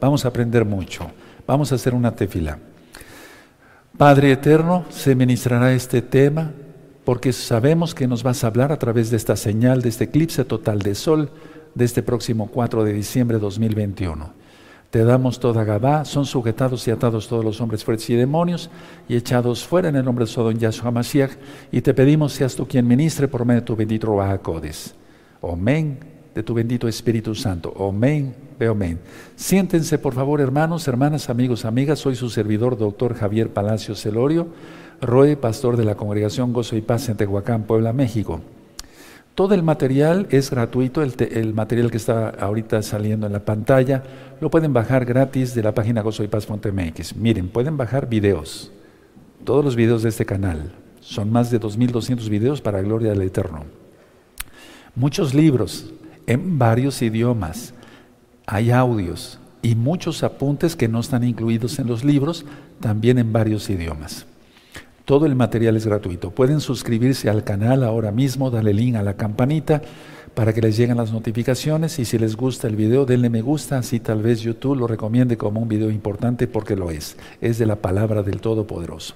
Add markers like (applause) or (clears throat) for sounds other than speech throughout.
vamos a aprender mucho. Vamos a hacer una tefila. Padre eterno, se ministrará este tema porque sabemos que nos vas a hablar a través de esta señal, de este eclipse total de sol de este próximo 4 de diciembre de 2021. Te damos toda Gabá, son sujetados y atados todos los hombres fuertes y demonios y echados fuera en el nombre de Sodom Yahshua Mashiach y te pedimos seas tú quien ministre por medio de tu bendito Rahakodes. Amén de tu bendito Espíritu Santo. Amén, amén. Siéntense, por favor, hermanos, hermanas, amigos, amigas. Soy su servidor, doctor Javier Palacio Celorio, Roe, pastor de la Congregación Gozo y Paz en Tehuacán, Puebla, México. Todo el material es gratuito, el, material que está ahorita saliendo en la pantalla, lo pueden bajar gratis de la página gozoypaz.mx. Miren, pueden bajar videos, todos los videos de este canal. Son más de 2.200 videos para gloria del Eterno. Muchos libros, en varios idiomas. Hay audios y muchos apuntes que no están incluidos en los libros, también en varios idiomas. Todo el material es gratuito. Pueden suscribirse al canal ahora mismo, darle link a la campanita para que les lleguen las notificaciones y si les gusta el video, denle me gusta, así tal vez YouTube lo recomiende como un video importante porque lo es. Es de la palabra del Todopoderoso.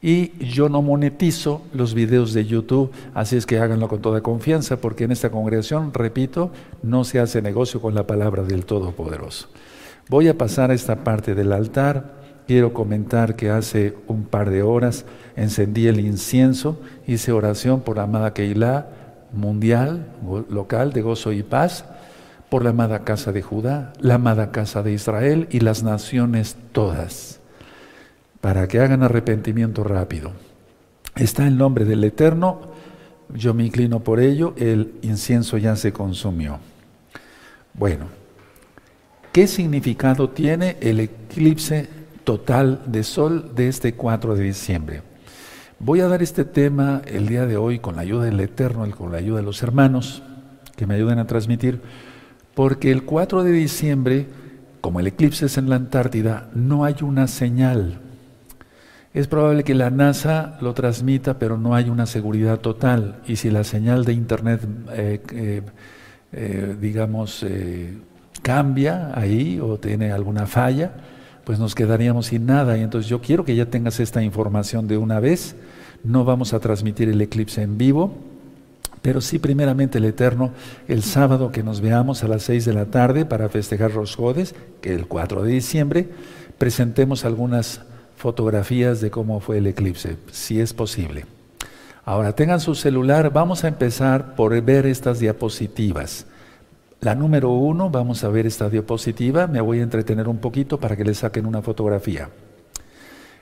Y yo no monetizo los videos de YouTube, así es que háganlo con toda confianza, porque en esta congregación, repito, no se hace negocio con la palabra del Todopoderoso. Voy a pasar a esta parte del altar. Quiero comentar que hace un par de horas encendí el incienso, hice oración por la amada Keilah mundial, local de gozo y paz, por la amada casa de Judá, la amada casa de Israel y las naciones todas para que hagan arrepentimiento rápido. Está el nombre del Eterno, yo me inclino por ello, el incienso ya se consumió. Bueno, ¿qué significado tiene el eclipse total de sol de este 4 de diciembre? Voy a dar este tema el día de hoy con la ayuda del Eterno, con la ayuda de los hermanos que me ayuden a transmitir, porque el 4 de diciembre, como el eclipse es en la Antártida, no hay una señal es probable que la NASA lo transmita, pero no hay una seguridad total. Y si la señal de Internet, eh, eh, eh, digamos, cambia ahí o tiene alguna falla, pues nos quedaríamos sin nada. Y entonces yo quiero que ya tengas esta información de una vez. No vamos a transmitir el eclipse en vivo, pero sí primeramente el Eterno, el sábado que nos veamos a las seis de la tarde para festejar los Jodes, que el 4 de diciembre, presentemos algunas fotografías de cómo fue el eclipse, si es posible. Ahora tengan su celular, vamos a empezar por ver estas diapositivas. La número uno, vamos a ver esta diapositiva, me voy a entretener un poquito para que les saquen una fotografía.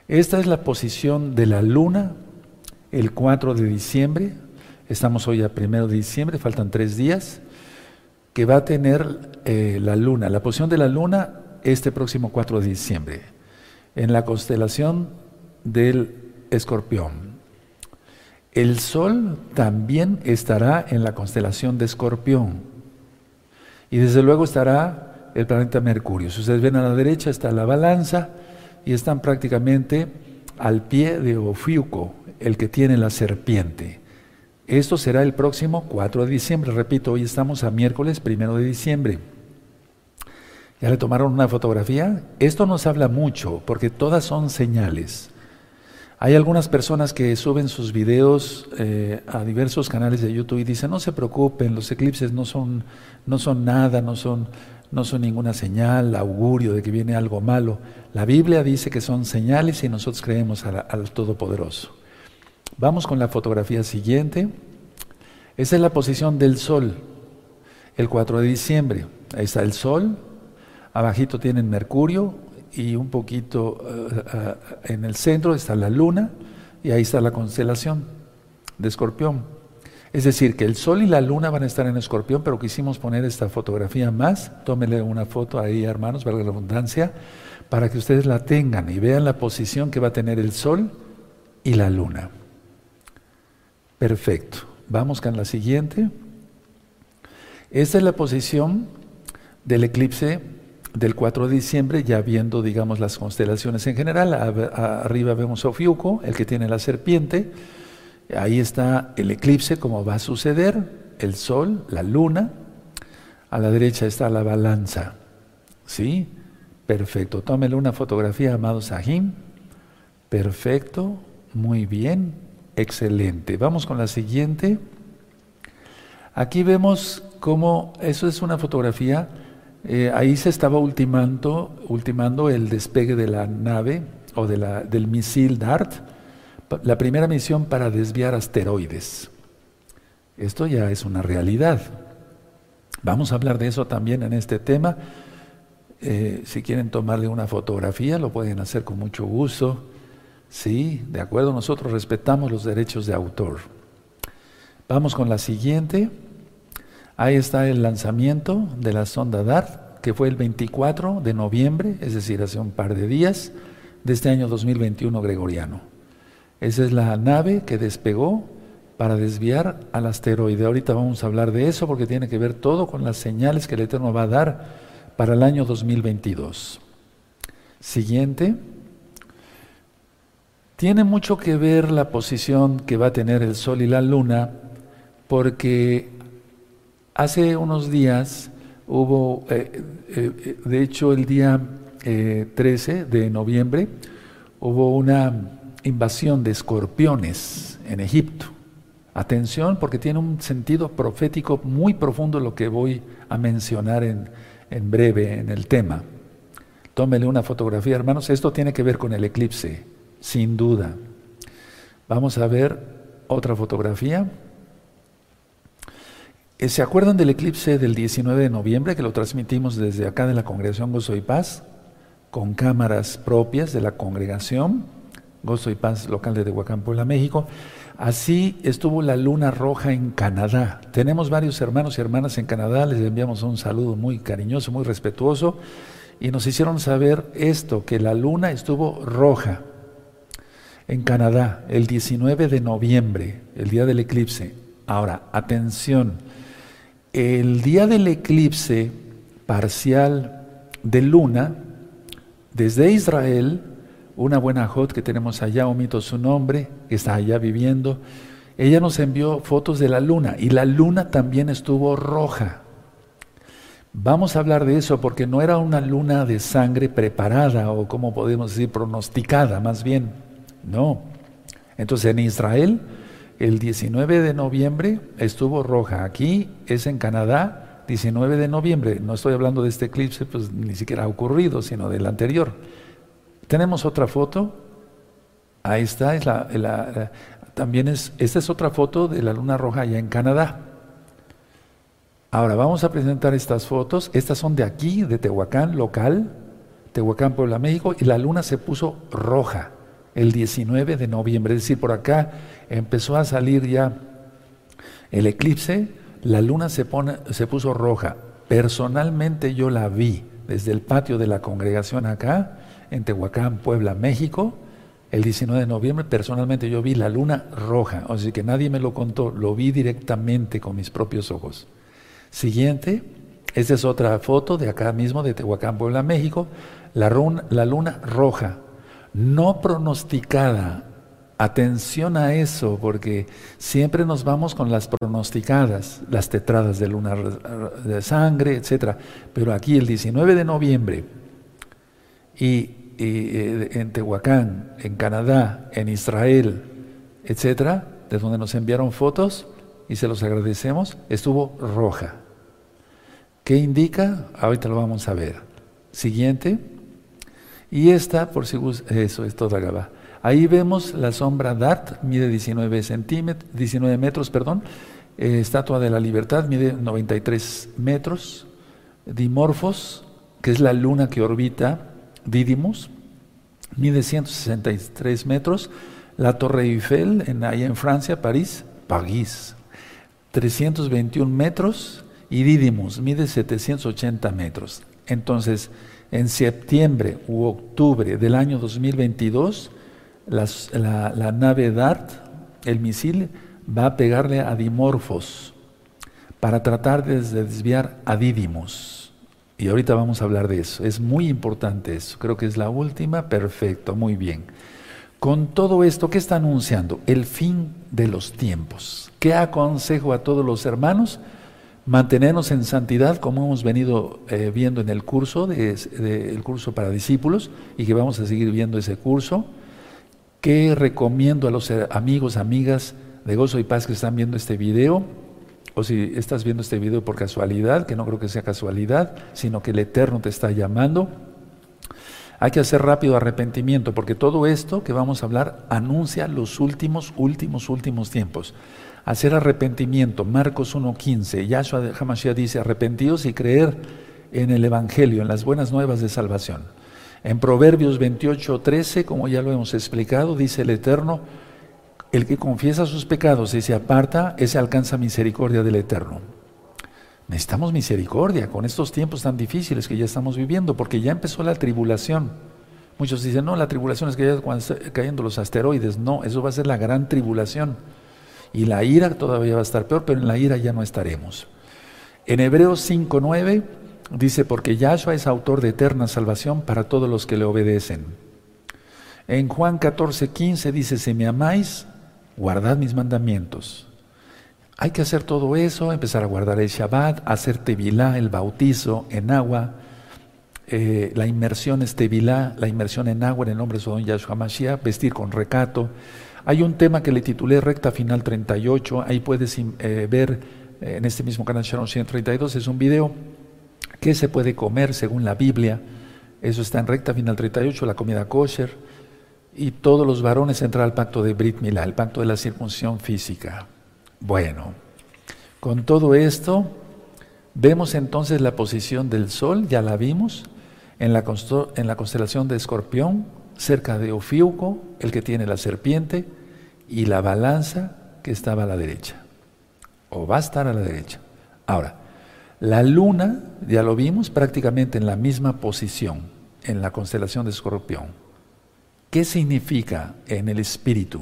Esta es la posición de la luna el 4 de diciembre, estamos hoy a 1 de diciembre, faltan tres días, que va a tener eh, la luna, la posición de la luna este próximo 4 de diciembre en la constelación del escorpión. El Sol también estará en la constelación de escorpión. Y desde luego estará el planeta Mercurio. Si ustedes ven a la derecha está la balanza y están prácticamente al pie de Ofiuco, el que tiene la serpiente. Esto será el próximo 4 de diciembre. Repito, hoy estamos a miércoles 1 de diciembre. ¿Ya le tomaron una fotografía? Esto nos habla mucho porque todas son señales. Hay algunas personas que suben sus videos eh, a diversos canales de YouTube y dicen, no se preocupen, los eclipses no son, no son nada, no son, no son ninguna señal, augurio de que viene algo malo. La Biblia dice que son señales y nosotros creemos al Todopoderoso. Vamos con la fotografía siguiente. Esa es la posición del Sol, el 4 de diciembre. Ahí está el Sol, Abajito tienen Mercurio y un poquito eh, eh, en el centro está la Luna y ahí está la constelación de Escorpión. Es decir, que el Sol y la Luna van a estar en Escorpión, pero quisimos poner esta fotografía más. Tómenle una foto ahí, hermanos, valga la abundancia, para que ustedes la tengan y vean la posición que va a tener el Sol y la Luna. Perfecto. Vamos con la siguiente. Esta es la posición del eclipse del 4 de diciembre, ya viendo, digamos, las constelaciones en general. arriba vemos Ofiuco, el que tiene la serpiente. Ahí está el eclipse, como va a suceder, el sol, la luna. A la derecha está la balanza. ¿Sí? Perfecto. Tómele una fotografía, amado Sahim. Perfecto. Muy bien. Excelente. Vamos con la siguiente. Aquí vemos cómo, eso es una fotografía, eh, ahí se estaba ultimando, ultimando el despegue de la nave o de la, del misil DART, la primera misión para desviar asteroides. Esto ya es una realidad. Vamos a hablar de eso también en este tema. Eh, si quieren tomarle una fotografía, lo pueden hacer con mucho gusto. Sí, de acuerdo, nosotros respetamos los derechos de autor. Vamos con la siguiente. Ahí está el lanzamiento de la sonda DART, que fue el 24 de noviembre, es decir, hace un par de días de este año 2021 gregoriano. Esa es la nave que despegó para desviar al asteroide. Ahorita vamos a hablar de eso porque tiene que ver todo con las señales que el Eterno va a dar para el año 2022. Siguiente. Tiene mucho que ver la posición que va a tener el Sol y la Luna porque Hace unos días hubo, eh, eh, de hecho el día 13 eh, de noviembre, hubo una invasión de escorpiones en Egipto. Atención porque tiene un sentido profético muy profundo lo que voy a mencionar en, en breve en el tema. Tómele una fotografía, hermanos. Esto tiene que ver con el eclipse, sin duda. Vamos a ver otra fotografía. Eh, ¿Se acuerdan del eclipse del 19 de noviembre que lo transmitimos desde acá de la congregación Gozo y Paz? Con cámaras propias de la congregación Gozo y Paz local de Tehuacán, México. Así estuvo la luna roja en Canadá. Tenemos varios hermanos y hermanas en Canadá, les enviamos un saludo muy cariñoso, muy respetuoso, y nos hicieron saber esto, que la luna estuvo roja en Canadá el 19 de noviembre, el día del eclipse. Ahora, atención, el día del eclipse parcial de luna, desde Israel, una buena hot que tenemos allá, omito su nombre, que está allá viviendo, ella nos envió fotos de la luna y la luna también estuvo roja. Vamos a hablar de eso porque no era una luna de sangre preparada o como podemos decir pronosticada, más bien, no. Entonces en Israel el 19 de noviembre estuvo roja. Aquí es en Canadá, 19 de noviembre. No estoy hablando de este eclipse, pues ni siquiera ha ocurrido, sino del anterior. Tenemos otra foto. Ahí está, es la, también es, esta es otra foto de la luna roja allá en Canadá. Ahora vamos a presentar estas fotos. Estas son de aquí, de Tehuacán, local, Tehuacán, Puebla, México, y la luna se puso roja el 19 de noviembre. Es decir, por acá empezó a salir ya el eclipse, la luna se, pone, se puso roja. Personalmente yo la vi desde el patio de la congregación acá, en Tehuacán, Puebla, México, el 19 de noviembre, personalmente yo vi la luna roja, o sea que nadie me lo contó, lo vi directamente con mis propios ojos. Siguiente, esta es otra foto de acá mismo, de Tehuacán, Puebla, México, la luna roja, no pronosticada. Atención a eso, porque siempre nos vamos con las pronosticadas, las tetradas de luna de sangre, etc. Pero aquí el 19 de noviembre, y, eh, en Tehuacán, en Canadá, en Israel, etc., de donde nos enviaron fotos, y se los agradecemos, estuvo roja. ¿Qué indica? Ahorita lo vamos a ver. Siguiente. Y esta, por si eso es toda Gaba. Ahí vemos la sombra Dart, mide 19 centímetros, 19 metros, perdón. Eh, estatua de la Libertad, mide 93 metros. Dimorphos, que es la luna que orbita Didymos, mide 163 metros. La Torre Eiffel, ahí en Francia, París, París, 321 metros. Y Didymos, mide 780 metros. Entonces, en septiembre u octubre del año 2022, la, nave DART, el misil, va a pegarle a Dimorphos para tratar de desviar a Didymos. Y ahorita vamos a hablar de eso. Es muy importante eso. Creo que es la última. Perfecto, muy bien. Con todo esto, ¿qué está anunciando? El fin de los tiempos. ¿Qué aconsejo a todos los hermanos? Mantenernos en santidad, como hemos venido eh, viendo en el curso, de, el curso para discípulos, y que vamos a seguir viendo ese curso, que recomiendo a los eh, amigos, amigas de Gozo y Paz que están viendo este video, o si estás viendo este video por casualidad, que no creo que sea casualidad, sino que el Eterno te está llamando, hay que hacer rápido arrepentimiento, porque todo esto que vamos a hablar anuncia los últimos, últimos, últimos tiempos. Hacer arrepentimiento, Marcos 1.15, Yahshua Hamashiach dice, arrepentidos y creer en el Evangelio, en las buenas nuevas de salvación. En Proverbios 28.13, como ya lo hemos explicado, dice el Eterno, el que confiesa sus pecados y se aparta, ese alcanza misericordia del Eterno. Necesitamos misericordia con estos tiempos tan difíciles que ya estamos viviendo, porque ya empezó la tribulación. Muchos dicen, no, la tribulación es que ya cayendo los asteroides. No, eso va a ser la gran tribulación. Y la ira todavía va a estar peor, pero en la ira ya no estaremos. En Hebreos 5.9 dice, porque Yahshua es autor de eterna salvación para todos los que le obedecen. En Juan 14.15 dice, si me amáis, guardad mis mandamientos. Hay que hacer todo eso, empezar a guardar el Shabbat, hacer Tevilá, el bautizo en agua, eh, la inmersión es Tevilá, la inmersión en agua en el nombre de Sodom Yahshua Mashiach, vestir con recato. Hay un tema que le titulé Recta Final 38, ahí puedes eh, ver eh, en este mismo canal Sharon 132, es un video, qué se puede comer según la Biblia, eso está en Recta Final 38, la comida kosher, y todos los varones entran al pacto de Brit Milá, el pacto de la circuncisión física. Bueno, con todo esto, vemos entonces la posición del Sol, ya la vimos, en la, en la constelación de Escorpión, cerca de Ofiuco, el que tiene la serpiente, y la balanza que estaba a la derecha, o va a estar a la derecha. Ahora, la luna, ya lo vimos, prácticamente en la misma posición, en la constelación de Escorpión. ¿Qué significa en el espíritu?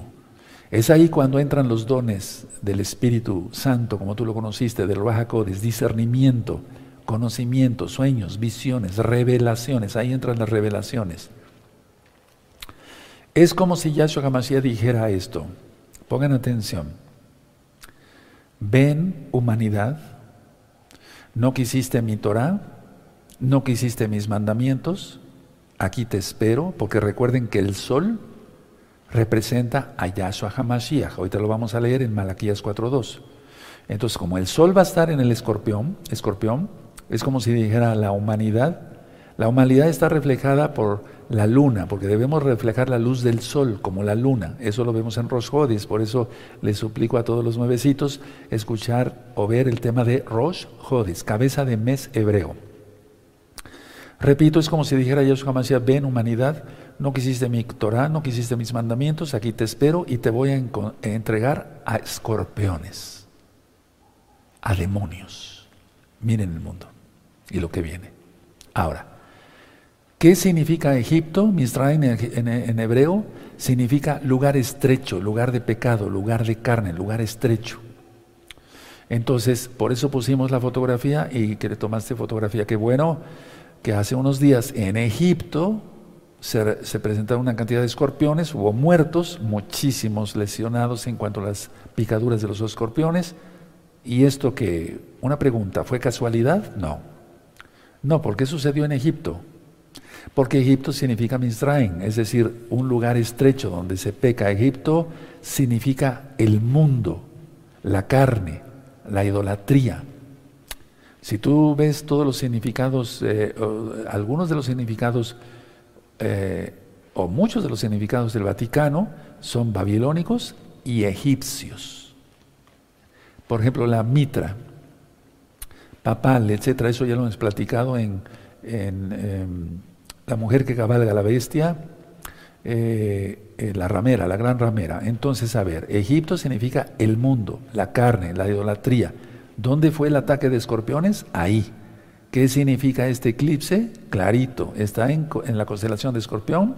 Es ahí cuando entran los dones del Espíritu Santo, como tú lo conociste, del Rahakodes, discernimiento, conocimiento, sueños, visiones, revelaciones. Ahí entran las revelaciones. Es como si Yahshua HaMashiach dijera esto. Pongan atención. Ven, humanidad, no quisiste mi Torah, no quisiste mis mandamientos, aquí te espero, porque recuerden que el sol representa a Yahshua HaMashiach. Ahorita lo vamos a leer en Malaquías 4.2. Entonces, como el sol va a estar en el escorpión, escorpión, es como si dijera la humanidad. La humanidad está reflejada por la luna, porque debemos reflejar la luz del sol como la luna. Eso lo vemos en Rosh Hodis, por eso les suplico a todos los nuevecitos escuchar o ver el tema de Rosh Hodis, cabeza de mes hebreo. Repito, es como si dijera Yahshua HaMashiach, ven humanidad, no quisiste mi Torah, no quisiste mis mandamientos, aquí te espero y te voy a entregar a escorpiones, a demonios. Miren el mundo y lo que viene. Ahora, ¿qué significa Egipto? Misraim en, hebreo significa lugar estrecho, lugar de pecado, lugar de carne, lugar estrecho. Entonces, por eso pusimos la fotografía y que le tomaste fotografía. Qué bueno que hace unos días en Egipto se, presentaron una cantidad de escorpiones, hubo muertos, muchísimos lesionados en cuanto a las picaduras de los escorpiones. ¿Y esto que Una pregunta, ¿fue casualidad? No. No, ¿por qué sucedió en Egipto? Porque Egipto significa Misraim, es decir, un lugar estrecho donde se peca. Egipto significa el mundo, la carne, la idolatría. Si tú ves todos los significados, eh, algunos de los significados eh, o muchos de los significados del Vaticano son babilónicos y egipcios. Por ejemplo, la mitra, papal, etcétera, eso ya lo hemos platicado en, em, La mujer que cabalga la bestia, eh, eh, la ramera, la gran ramera. Entonces, a ver, Egipto significa el mundo, la carne, la idolatría. ¿Dónde fue el ataque de escorpiones? Ahí. ¿Qué significa este eclipse? Clarito, está en, la constelación de Escorpión,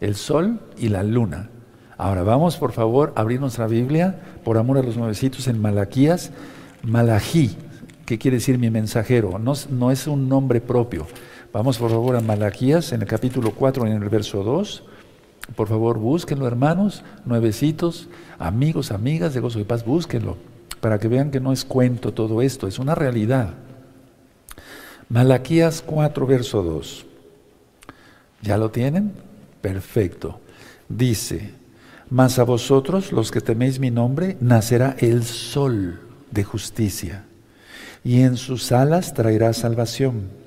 el Sol y la Luna. Ahora vamos, por favor, a abrir nuestra Biblia, por amor a los nuevecitos, en Malaquías. Malají, ¿qué quiere decir mi mensajero? No es un nombre propio. Vamos, por favor, a Malaquías, en el capítulo 4, en el verso 2. Por favor, búsquenlo, hermanos, nuevecitos, amigos, amigas de Gozo y Paz, búsquenlo. para que vean que no es cuento todo esto, es una realidad. Malaquías 4, verso 2. ¿Ya lo tienen? Perfecto. Dice, mas a vosotros, los que teméis mi nombre, nacerá el sol de justicia, y en sus alas traerá salvación.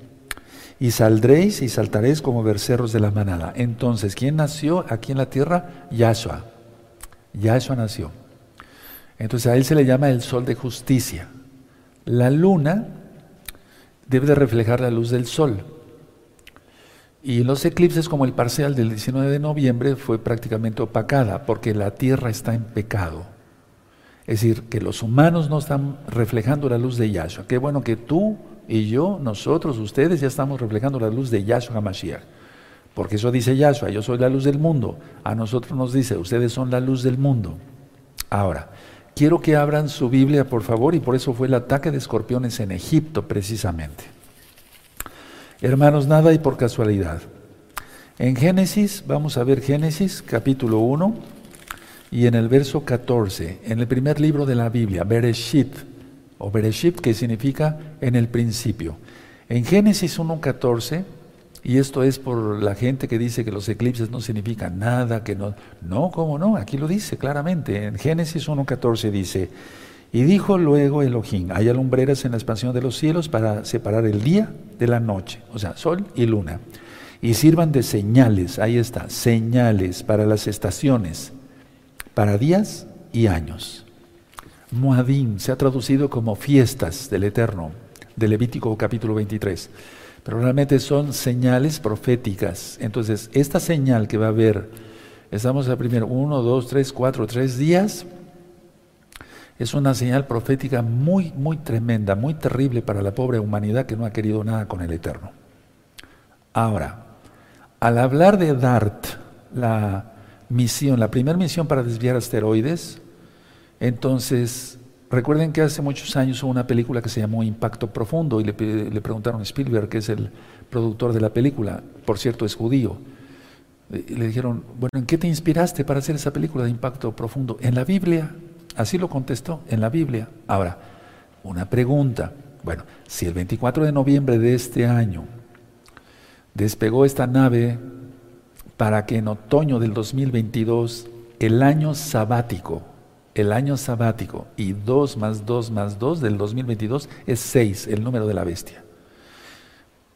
Y saldréis y saltaréis como bercerros de la manada. Entonces, ¿quién nació aquí en la tierra? Yahshua. Yahshua nació. Entonces a él se le llama el sol de justicia. La luna debe de reflejar la luz del sol. Y los eclipses, como el parcial del 19 de noviembre, fue prácticamente opacada porque la Tierra está en pecado. Es decir, que los humanos no están reflejando la luz de Yahshua. Qué bueno que tú y yo, nosotros, ustedes ya estamos reflejando la luz de Yahshua HaMashiach. Porque eso dice Yahshua, yo soy la luz del mundo. A nosotros nos dice, ustedes son la luz del mundo. Ahora, quiero que abran su Biblia, por favor, y por eso fue el ataque de escorpiones en Egipto, precisamente. Hermanos, nada y por casualidad. En Génesis, vamos a ver Génesis capítulo 1 y en el verso 14, en el primer libro de la Biblia, Bereshit, o Bereshit, que significa en el principio. En Génesis 1.14 y esto es por la gente que dice que los eclipses no significan nada, que no... No, ¿cómo no? Aquí lo dice claramente. En Génesis 1.14 dice, y dijo luego Elohim, hay alumbreras en la expansión de los cielos para separar el día de la noche, o sea, sol y luna. Y sirvan de señales, ahí está, señales para las estaciones, para días y años. Moadim se ha traducido como fiestas del Eterno, de Levítico capítulo 23 pero realmente son señales proféticas. Entonces, esta señal que va a haber, estamos a primero, uno, dos, tres, cuatro, tres días, es una señal profética muy, muy tremenda, muy terrible para la pobre humanidad que no ha querido nada con el Eterno. Ahora, al hablar de DART, la misión, la primera misión para desviar asteroides, entonces Recuerden que hace muchos años hubo una película que se llamó Impacto Profundo y le, preguntaron a Spielberg, que es el productor de la película, por cierto es judío, le dijeron, bueno, ¿en qué te inspiraste para hacer esa película de Impacto Profundo? En la Biblia, así lo contestó, en la Biblia. Ahora, una pregunta, bueno, si el 24 de noviembre de este año despegó esta nave para que en otoño del 2022, el año sabático, el año sabático y 2 más 2 más 2 del 2022 es 6, el número de la bestia.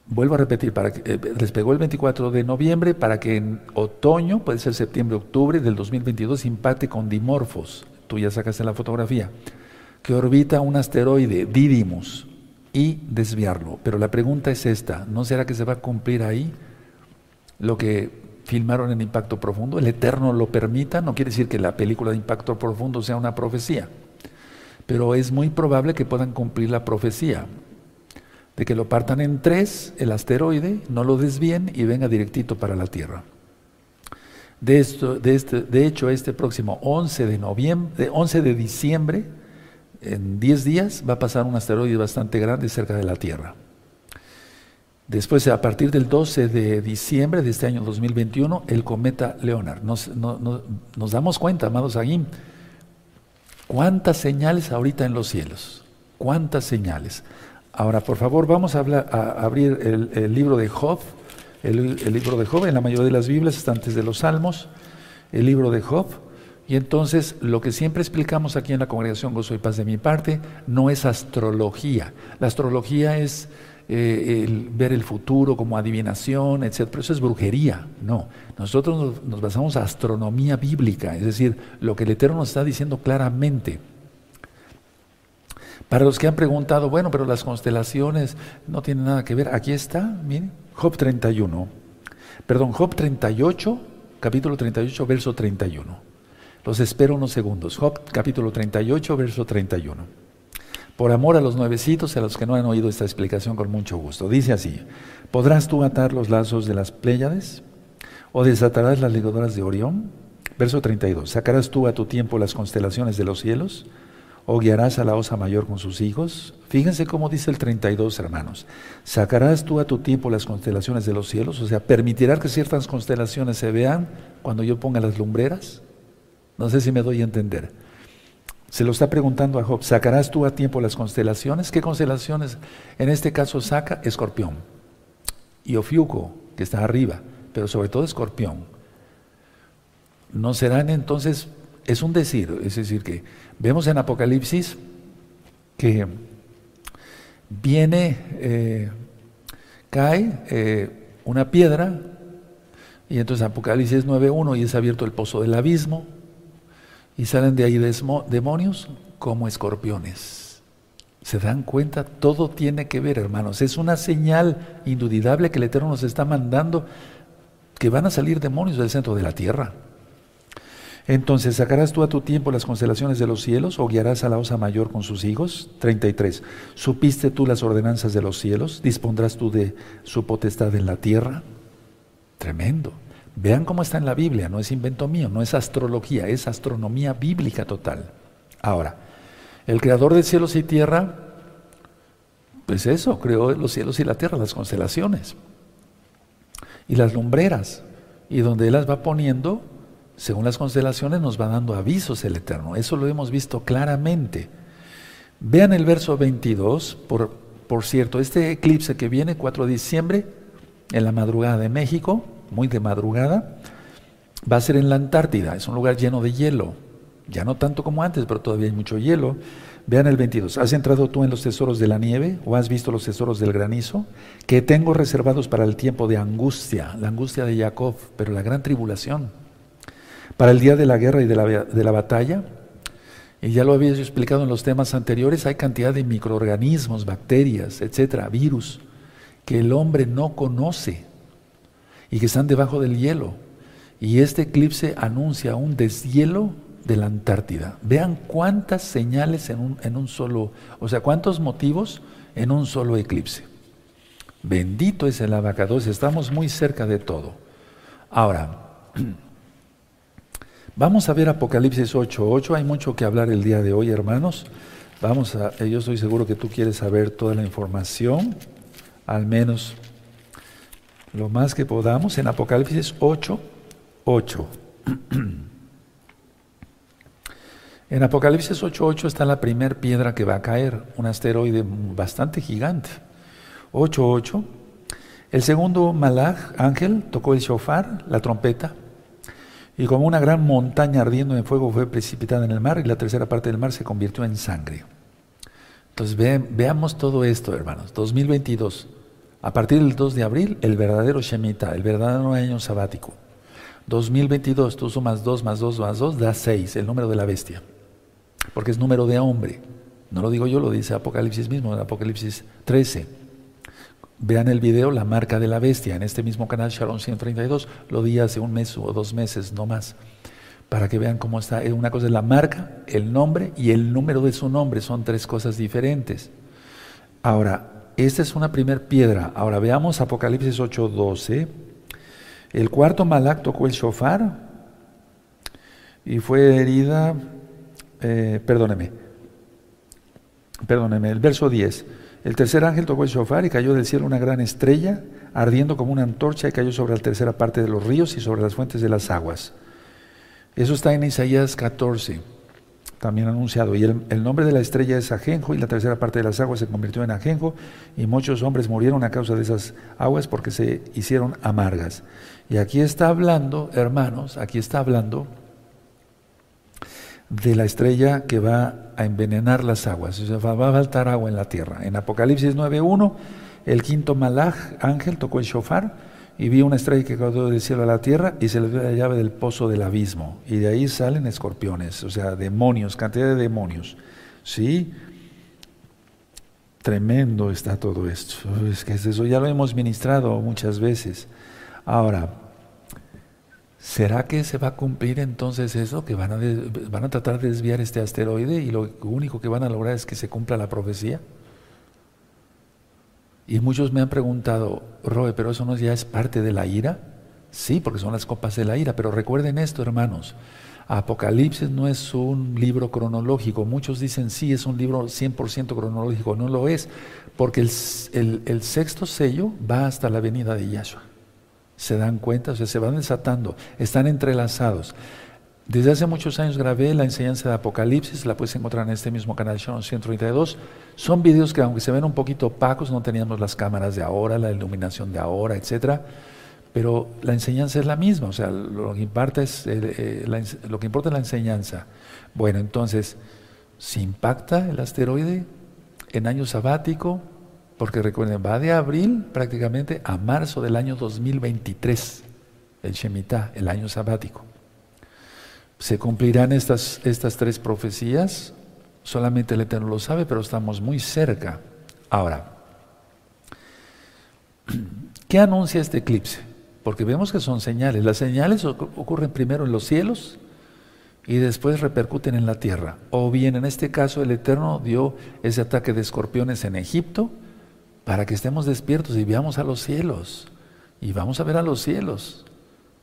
Vuelvo a repetir, para que, eh, despegó el 24 de noviembre para que en otoño, puede ser septiembre, octubre del 2022, impacte con Dimorphos, tú ya sacaste la fotografía, que orbita un asteroide, Didymus, y desviarlo. Pero la pregunta es esta, ¿no será que se va a cumplir ahí lo que filmaron en Impacto Profundo, el Eterno lo permita, no quiere decir que la película de Impacto Profundo sea una profecía, pero es muy probable que puedan cumplir la profecía de que lo partan en tres, el asteroide, no lo desvíen y venga directito para la Tierra. De, esto, de, este, de hecho, este próximo 11 de, noviembre, 11 de diciembre, en 10 días, va a pasar un asteroide bastante grande cerca de la Tierra. Después, a partir del 12 de diciembre de este año 2021, el cometa Leonard. Nos, damos cuenta, amados Aguín, cuántas señales ahorita en los cielos. Cuántas señales. Ahora, por favor, vamos a, abrir el, libro de Job. El, el, libro de Job, en la mayoría de las Biblias está antes de los Salmos. El libro de Job. Y entonces, lo que siempre explicamos aquí en la congregación Gozo y Paz de mi parte, no es astrología. La astrología es eh, el, ver el futuro como adivinación, etc. Pero eso es brujería, no. Nosotros nos, basamos en astronomía bíblica, es decir, lo que el Eterno nos está diciendo claramente. Para los que han preguntado, bueno, pero las constelaciones no tienen nada que ver, aquí está, miren, Job 31, perdón, Job 38, capítulo 38, verso 31. Los espero unos segundos. Job capítulo 38, verso 31 por amor a los nuevecitos y a los que no han oído esta explicación con mucho gusto. Dice así, ¿podrás tú atar los lazos de las Pléyades? ¿O desatarás las ligaduras de Orión? Verso 32, ¿sacarás tú a tu tiempo las constelaciones de los cielos? ¿O guiarás a la osa mayor con sus hijos? Fíjense cómo dice el 32, hermanos. ¿Sacarás tú a tu tiempo las constelaciones de los cielos? O sea, ¿permitirás que ciertas constelaciones se vean cuando yo ponga las lumbreras? No sé si me doy a entender. Se lo está preguntando a Job, ¿sacarás tú a tiempo las constelaciones? ¿Qué constelaciones? En este caso saca escorpión y Ofiuco, que está arriba, pero sobre todo escorpión. No serán entonces, es un decir, es decir, que vemos en Apocalipsis que viene, eh, cae eh, una piedra, y entonces Apocalipsis 9.1 y es abierto el pozo del abismo, y salen de ahí demonios como escorpiones. ¿Se dan cuenta? Todo tiene que ver, hermanos. Es una señal indudable que el Eterno nos está mandando que van a salir demonios del centro de la tierra. Entonces, ¿sacarás tú a tu tiempo las constelaciones de los cielos o guiarás a la osa mayor con sus hijos? 33. ¿Supiste tú las ordenanzas de los cielos? ¿Dispondrás tú de su potestad en la tierra? Tremendo. Vean cómo está en la Biblia, no es invento mío, no es astrología, es astronomía bíblica total. Ahora, el creador de cielos y tierra, pues eso, creó los cielos y la tierra, las constelaciones y las lumbreras, y donde Él las va poniendo, según las constelaciones, nos va dando avisos el Eterno. Eso lo hemos visto claramente. Vean el verso 22, por, por cierto, este eclipse que viene 4 de diciembre, en la madrugada de México, muy de madrugada, va a ser en la Antártida, es un lugar lleno de hielo, ya no tanto como antes, pero todavía hay mucho hielo. Vean el 22, ¿has entrado tú en los tesoros de la nieve o has visto los tesoros del granizo? Que tengo reservados para el tiempo de angustia, la angustia de Jacob, pero la gran tribulación, para el día de la guerra y de la, de la batalla. Y ya lo había explicado en los temas anteriores, hay cantidad de microorganismos, bacterias, etcétera, virus, que el hombre no conoce y que están debajo del hielo. Y este eclipse anuncia un deshielo de la Antártida. Vean cuántas señales en un, en un solo, o sea, cuántos motivos en un solo eclipse. Bendito es el abacados, estamos muy cerca de todo. Ahora, (clears throat) vamos a ver Apocalipsis 8.8, hay mucho que hablar el día de hoy, hermanos. Vamos a, yo estoy seguro que tú quieres saber toda la información, al menos lo más que podamos en Apocalipsis 8, 8. (clears throat) En Apocalipsis 8.8 está la primera piedra que va a caer, un asteroide bastante gigante. 8.8. El segundo malach, ángel, tocó el shofar, la trompeta, y como una gran montaña ardiendo en fuego fue precipitada en el mar y la tercera parte del mar se convirtió en sangre. Entonces veamos todo esto, hermanos. 2022. A partir del 2 de abril, el verdadero Shemitah, el verdadero año sabático. 2022, tú sumas 2 más 2 más 2, da 6, el número de la bestia. Porque es número de hombre. No lo digo yo, lo dice Apocalipsis mismo, en Apocalipsis 13. Vean el video La marca de la bestia, en este mismo canal Shalom 132, lo di hace un mes o dos meses, no más, para que vean cómo está. Una cosa es la marca, el nombre y el número de su nombre, son tres cosas diferentes. Ahora, esta es una primera piedra. Ahora veamos Apocalipsis 8:12. El cuarto malak tocó el shofar y fue herida, eh, perdóneme, perdóneme, el verso 10. El tercer ángel tocó el shofar y cayó del cielo una gran estrella, ardiendo como una antorcha y cayó sobre la tercera parte de los ríos y sobre las fuentes de las aguas. Eso está en Isaías 14 también anunciado. Y el, nombre de la estrella es Ajenjo, y la tercera parte de las aguas se convirtió en Ajenjo, y muchos hombres murieron a causa de esas aguas porque se hicieron amargas. Y aquí está hablando, hermanos, aquí está hablando de la estrella que va a envenenar las aguas. Va a faltar agua en la tierra. En Apocalipsis 9.1, el quinto malaj, ángel, tocó el shofar y vi una estrella que cayó del cielo a la tierra y se le dio la llave del pozo del abismo. Y de ahí salen escorpiones, o sea, demonios, cantidad de demonios. ¿Sí? Tremendo está todo esto. Es que eso ya lo hemos ministrado muchas veces. Ahora, ¿será que se va a cumplir entonces eso? Que van a, van a tratar de desviar este asteroide y lo único que van a lograr es que se cumpla la profecía. Y muchos me han preguntado, Roe, pero eso no ya es parte de la ira. Sí, porque son las copas de la ira, pero recuerden esto, hermanos. Apocalipsis no es un libro cronológico. Muchos dicen, sí, es un libro 100% cronológico. No lo es, porque el, sexto sello va hasta la venida de Yahshua. ¿Se dan cuenta? O sea, se van desatando, están entrelazados. Desde hace muchos años grabé la enseñanza de Apocalipsis, la puedes encontrar en este mismo canal Shannon 132. Son videos que aunque se ven un poquito opacos, no teníamos las cámaras de ahora, la iluminación de ahora, etcétera, pero la enseñanza es la misma, o sea, lo que importa es, eh, lo que importa es la enseñanza. Bueno, entonces, si impacta el asteroide en año sabático, porque recuerden, va de abril prácticamente a marzo del año 2023, el Shemitah, el año sabático. ¿Se cumplirán estas, estas tres profecías? Solamente el Eterno lo sabe, pero estamos muy cerca. Ahora, (clears throat) ¿qué anuncia este eclipse? Porque vemos que son señales. Las señales ocurren primero en los cielos y después repercuten en la tierra. O bien, en este caso, el Eterno dio ese ataque de escorpiones en Egipto para que estemos despiertos y veamos a los cielos. Y vamos a ver a los cielos.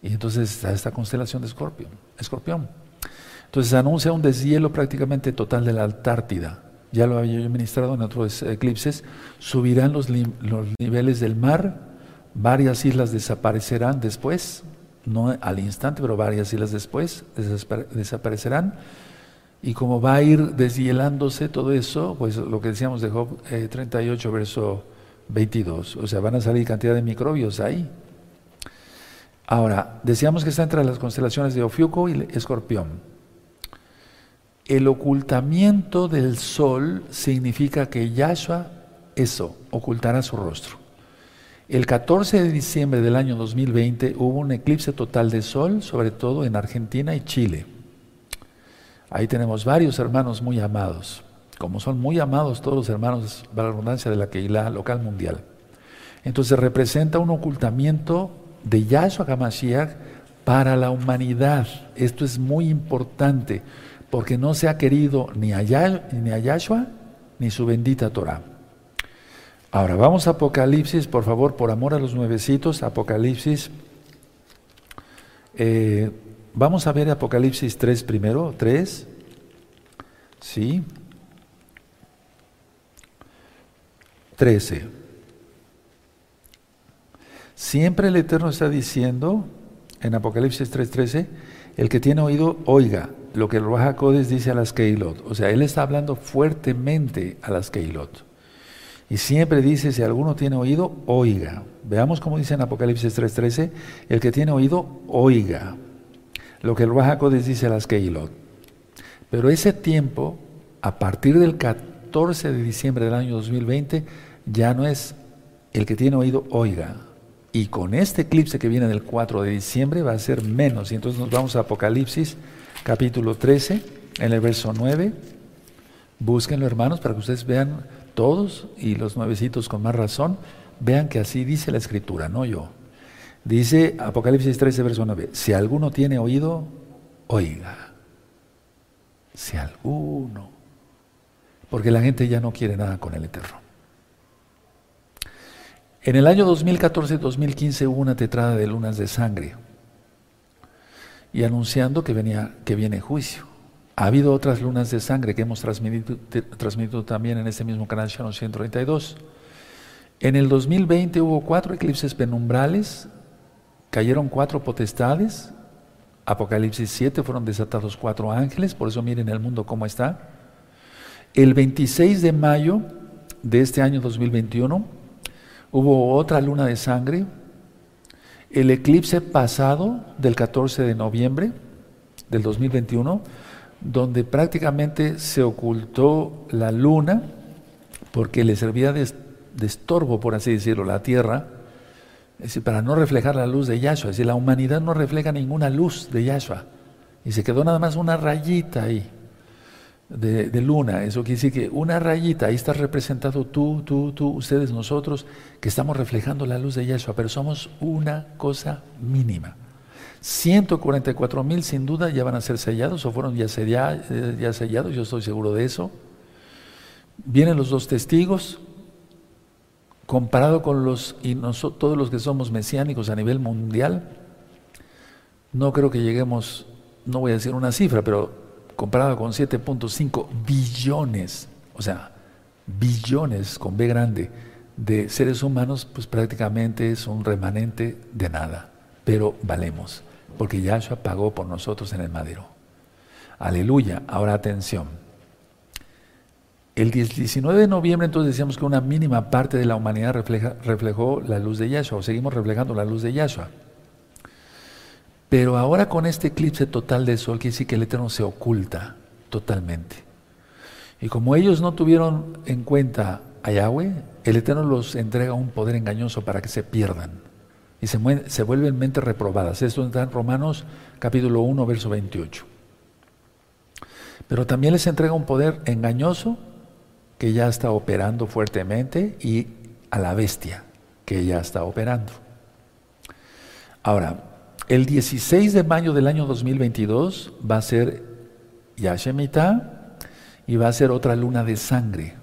Y entonces está esta constelación de escorpión. escorpión. Entonces anuncia un deshielo prácticamente total de la Antártida. Ya lo había yo ministrado en otros eclipses. Subirán los, los niveles del mar, varias islas desaparecerán después, no al instante, pero varias islas después desaparecerán. Y como va a ir deshielándose todo eso, pues lo que decíamos de Job 38, eh, verso 22, o sea, van a salir cantidad de microbios ahí. Ahora, decíamos que está entre las constelaciones de Ofiuco y Escorpión. El ocultamiento del sol significa que Yahshua, eso, ocultará su rostro. El 14 de diciembre del año 2020 hubo un eclipse total de sol, sobre todo en Argentina y Chile. Ahí tenemos varios hermanos muy amados, como son muy amados todos los hermanos, de la redundancia, de la Keilah local mundial. Entonces representa un ocultamiento de Yahshua HaMashiach para la humanidad. Esto es muy importante porque no se ha querido ni a, ni Yahshua ni su bendita Torah. Ahora vamos a Apocalipsis, por favor, por amor a los nuevecitos, Apocalipsis. Eh, vamos a ver Apocalipsis 3 primero, 3. Sí. 13. Siempre el Eterno está diciendo en Apocalipsis 3:13, el que tiene oído, oiga lo que el Ruach dice a las Keilot. O sea, él está hablando fuertemente a las Keilot. Y siempre dice, si alguno tiene oído, oiga. Veamos cómo dice en Apocalipsis 3:13, el que tiene oído, oiga lo que el Ruach dice a las Keilot. Pero ese tiempo, a partir del 14 de diciembre del año 2020, ya no es el que tiene oído, oiga, y con este eclipse que viene del 4 de diciembre va a ser menos. Y entonces nos vamos a Apocalipsis capítulo 13, en el verso 9. Búsquenlo hermanos para que ustedes vean todos y los nuevecitos con más razón, vean que así dice la escritura, no yo. Dice Apocalipsis 13, verso 9, si alguno tiene oído, oiga. Si alguno. Porque la gente ya no quiere nada con el Eterno. En el año 2014-2015 hubo una tetrada de lunas de sangre y anunciando que, venía, que viene juicio. Ha habido otras lunas de sangre que hemos transmitido, también en este mismo canal Shannon 132. En el 2020 hubo cuatro eclipses penumbrales, cayeron cuatro potestades, Apocalipsis 7 fueron desatados cuatro ángeles, por eso miren el mundo cómo está. El 26 de mayo de este año 2021 Hubo otra luna de sangre. El eclipse pasado del 14 de noviembre del 2021, donde prácticamente se ocultó la luna porque le servía de, estorbo, por así decirlo, la Tierra, es decir, para no reflejar la luz de Yahshua. Es decir, la humanidad no refleja ninguna luz de Yahshua. Y se quedó nada más una rayita ahí de, luna. Eso quiere decir que una rayita, ahí está representado tú, tú, tú, ustedes, nosotros, que estamos reflejando la luz de Yeshua, pero somos una cosa mínima. 144 mil sin duda ya van a ser sellados o fueron ya, eh, ya sellados, yo estoy seguro de eso. Vienen los dos testigos, comparado con los y nosotros, todos los que somos mesiánicos a nivel mundial, no creo que lleguemos, no voy a decir una cifra, pero comparado con 7.5 billones, o sea, billones con B grande de seres humanos, pues prácticamente es un remanente de nada, pero valemos, porque Yahshua pagó por nosotros en el madero. Aleluya. Ahora atención. El 19 de noviembre entonces decíamos que una mínima parte de la humanidad reflejó la luz de Yahshua, o seguimos reflejando la luz de Yahshua. Pero ahora con este eclipse total de sol, quiere decir que el Eterno se oculta totalmente. Y como ellos no tuvieron en cuenta a Yahweh, el Eterno los entrega un poder engañoso para que se pierdan y se, vuelven mentes reprobadas. Esto está en Romanos capítulo 1, verso 28. Pero también les entrega un poder engañoso que ya está operando fuertemente y a la bestia que ya está operando. Ahora, el 16 de mayo del año 2022 va a ser Yashemita y va a ser otra luna de sangre.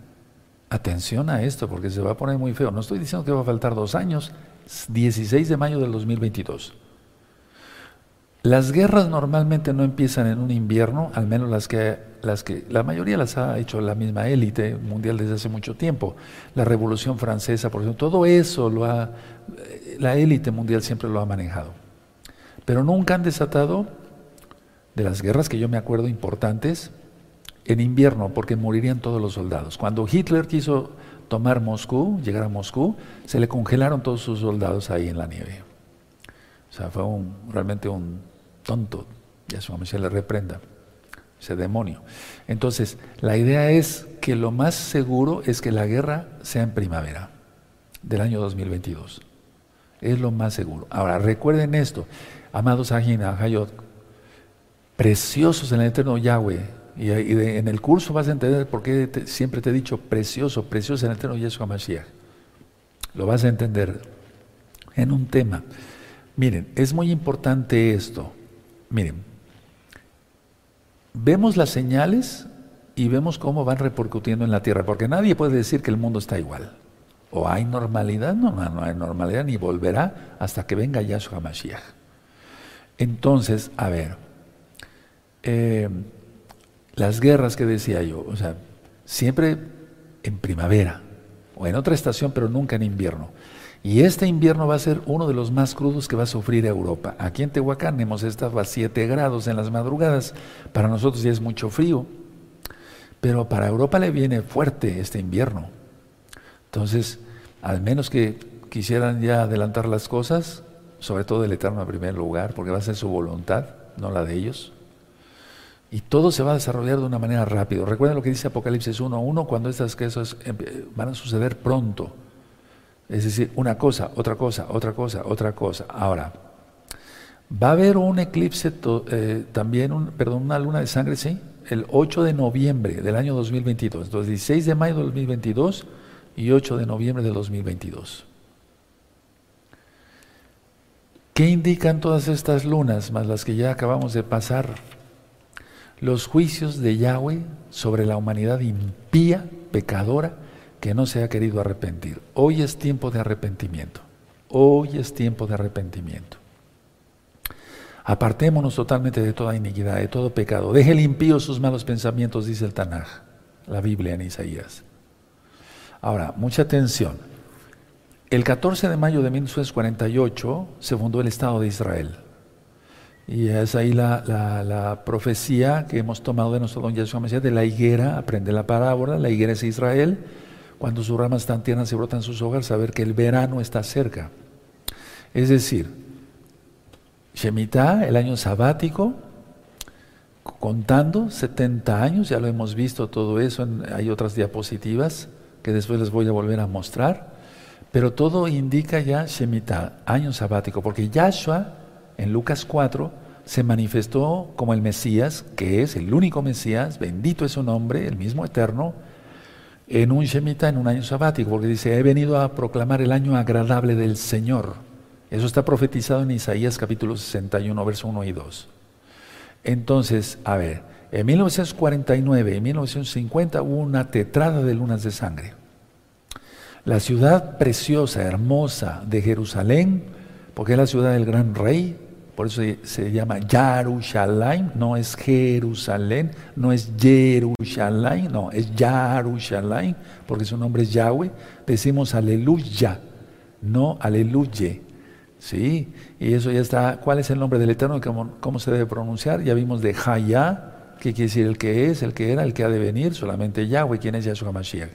Atención a esto porque se va a poner muy feo. No estoy diciendo que va a faltar dos años. 16 de mayo del 2022. Las guerras normalmente no empiezan en un invierno, al menos las que, las que la mayoría las ha hecho la misma élite mundial desde hace mucho tiempo. La Revolución Francesa, por ejemplo, todo eso lo ha, la élite mundial siempre lo ha manejado. Pero nunca han desatado de las guerras que yo me acuerdo importantes en invierno, porque morirían todos los soldados. Cuando Hitler quiso tomar Moscú, llegar a Moscú, se le congelaron todos sus soldados ahí en la nieve. O sea, fue un, realmente un tonto, ya su se le reprenda, ese demonio. Entonces, la idea es que lo más seguro es que la guerra sea en primavera del año 2022. Es lo más seguro. Ahora, recuerden esto, Amados Ajina, Hayot, preciosos en el eterno Yahweh. Y, en el curso vas a entender por qué siempre te he dicho precioso, precioso en el eterno Yeshua Mashiach. Lo vas a entender en un tema. Miren, es muy importante esto. Miren, vemos las señales y vemos cómo van repercutiendo en la tierra, porque nadie puede decir que el mundo está igual. O hay normalidad, no, no, no hay normalidad, ni volverá hasta que venga Yahshua Mashiach. Entonces, a ver, eh, las guerras que decía yo, o sea, siempre en primavera o en otra estación, pero nunca en invierno. Y este invierno va a ser uno de los más crudos que va a sufrir Europa. Aquí en Tehuacán hemos estado a 7 grados en las madrugadas, para nosotros ya es mucho frío, pero para Europa le viene fuerte este invierno. Entonces, al menos que quisieran ya adelantar las cosas, sobre todo el Eterno en primer lugar, porque va a ser su voluntad, no la de ellos. Y todo se va a desarrollar de una manera rápida. Recuerden lo que dice Apocalipsis 1.1, cuando estas cosas van a suceder pronto. Es decir, una cosa, otra cosa, otra cosa, otra cosa. Ahora, va a haber un eclipse eh, también, un, perdón, una luna de sangre, sí, el 8 de noviembre del año 2022. Entonces, 16 de mayo del 2022 y 8 de noviembre del 2022. ¿Qué indican todas estas lunas, más las que ya acabamos de pasar? Los juicios de Yahweh sobre la humanidad impía, pecadora, que no se ha querido arrepentir. Hoy es tiempo de arrepentimiento. Hoy es tiempo de arrepentimiento. Apartémonos totalmente de toda iniquidad, de todo pecado. Deje el impío sus malos pensamientos, dice el Tanaj, la Biblia en Isaías. Ahora, mucha atención. El 14 de mayo de 1948 se fundó el Estado de Israel. Y es ahí la, profecía que hemos tomado de nuestro don Yeshua Mesías de la higuera, aprende la parábola, la higuera es Israel, cuando sus ramas están tiernas y brotan sus hojas, saber que el verano está cerca. Es decir, Shemitah, el año sabático, contando 70 años, ya lo hemos visto todo eso, hay otras diapositivas que después les voy a volver a mostrar. Pero todo indica ya Shemitah, año sabático, porque Yahshua en Lucas 4 se manifestó como el Mesías, que es el único Mesías, bendito es su nombre, el mismo eterno, en un Shemitah, en un año sabático, porque dice, he venido a proclamar el año agradable del Señor. Eso está profetizado en Isaías capítulo 61, verso 1 y 2. Entonces, a ver, en 1949 y 1950 hubo una tetrada de lunas de sangre. La ciudad preciosa, hermosa de Jerusalén, porque es la ciudad del gran rey, por eso se llama Yarushalayim, no es Jerusalén, no es Jerusalén, no, es Yarushalayim, porque su nombre es Yahweh. Decimos aleluya, no aleluye. ¿Sí? Y eso ya está. ¿Cuál es el nombre del Eterno? ¿Cómo, cómo se debe pronunciar? Ya vimos de Jaya, ¿Qué quiere decir el que es, el que era, el que ha de venir? Solamente Yahweh, quien es Yahshua Mashiach.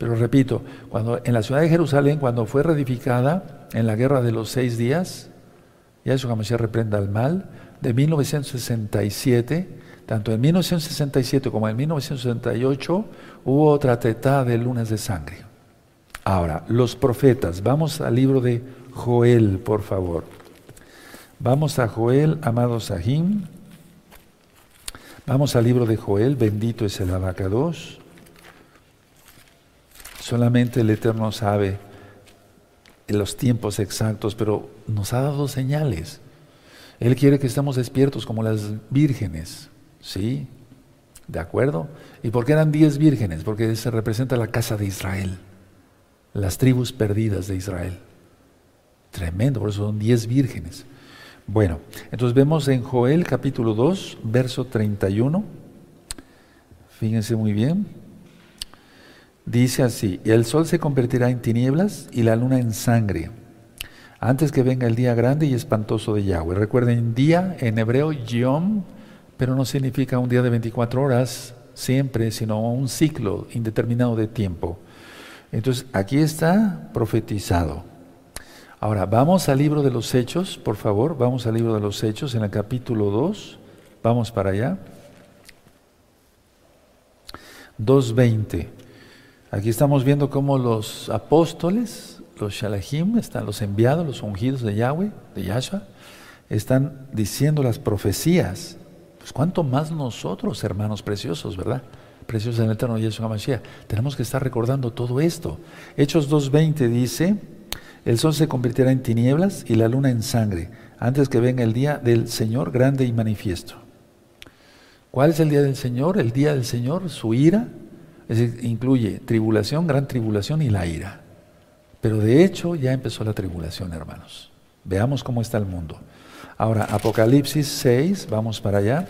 Pero repito, cuando en la ciudad de Jerusalén, cuando fue reedificada en la guerra de los seis días, Yahshua Mashiach reprenda al mal, de 1967, tanto en 1967 como en 1968, hubo otra tetada de lunas de sangre. Ahora, los profetas, vamos al libro de Joel, por favor. Vamos a Joel, amado Sahim. Vamos al libro de Joel, bendito es el abacados. Solamente el Eterno sabe los tiempos exactos, pero nos ha dado señales. Él quiere que estemos despiertos como las vírgenes, ¿sí? ¿De acuerdo? ¿Y por qué eran diez vírgenes? Porque se representa la casa de Israel, las tribus perdidas de Israel. Tremendo, por eso son diez vírgenes. Bueno, entonces vemos en Joel capítulo 2, verso 31. Fíjense muy bien. Dice así, el sol se convertirá en tinieblas y la luna en sangre, antes que venga el día grande y espantoso de Yahweh. Recuerden, día en hebreo, yom, pero no significa un día de 24 horas siempre, sino un ciclo indeterminado de tiempo. Entonces, aquí está profetizado. Ahora, vamos al libro de los Hechos, por favor, vamos al libro de los Hechos en el capítulo 2, vamos para allá. 2.20. Aquí estamos viendo cómo los apóstoles, los shalahim, están los enviados, los ungidos de Yahweh, de Yahshua, están diciendo las profecías. Pues cuánto más nosotros, hermanos preciosos, ¿verdad? Preciosos en el eterno Yahshua Mashiach. Tenemos que estar recordando todo esto. Hechos 2.20 dice, el sol se convertirá en tinieblas y la luna en sangre, antes que venga el día del Señor grande y manifiesto. ¿Cuál es el día del Señor? El día del Señor, su ira, es decir, incluye tribulación, gran tribulación y la ira. Pero de hecho ya empezó la tribulación, hermanos. Veamos cómo está el mundo. Ahora, Apocalipsis 6, vamos para allá.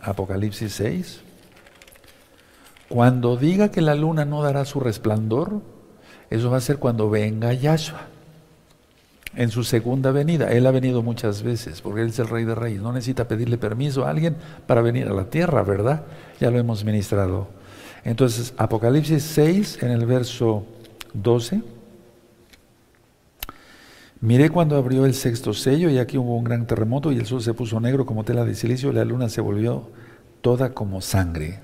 Apocalipsis 6. Cuando diga que la luna no dará su resplandor, eso va a ser cuando venga Yahshua en su segunda venida. Él ha venido muchas veces, porque Él es el Rey de Reyes. No necesita pedirle permiso a alguien para venir a la tierra, ¿verdad? Ya lo hemos ministrado entonces, Apocalipsis 6, en el verso 12. Miré cuando abrió el sexto sello y aquí hubo un gran terremoto y el sol se puso negro como tela de silicio y la luna se volvió toda como sangre.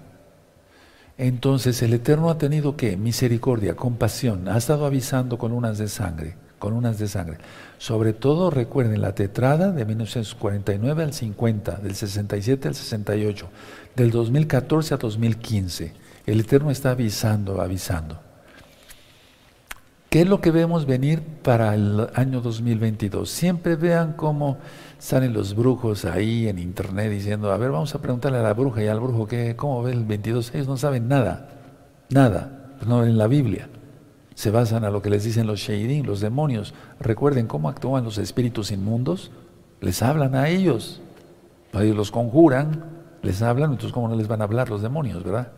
Entonces el Eterno ha tenido que misericordia, compasión, ha estado avisando con unas de sangre, con unas de sangre. Sobre todo recuerden la tetrada de 1949 al 50, del 67 al 68, del 2014 a 2015. El Eterno está avisando, avisando. ¿Qué es lo que vemos venir para el año 2022? Siempre vean cómo salen los brujos ahí en internet diciendo, a ver, vamos a preguntarle a la bruja y al brujo que, cómo ve el 22. Ellos no saben nada, nada, pues no en la Biblia. Se basan a lo que les dicen los sheidim, los demonios. Recuerden cómo actúan los espíritus inmundos. Les hablan a ellos. Ellos los conjuran, les hablan, entonces cómo no les van a hablar los demonios, ¿verdad?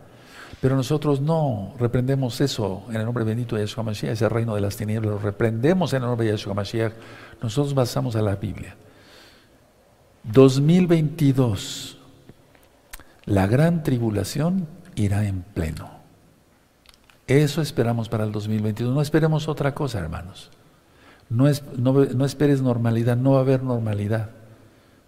Pero nosotros no reprendemos eso en el nombre bendito de Yeshua Mashiach, ese reino de las tinieblas, lo reprendemos en el nombre de Yeshua Mashiach. Nosotros basamos a la Biblia. 2022, la gran tribulación irá en pleno. Eso esperamos para el 2022. No esperemos otra cosa, hermanos. No, no esperes normalidad, no va a haber normalidad.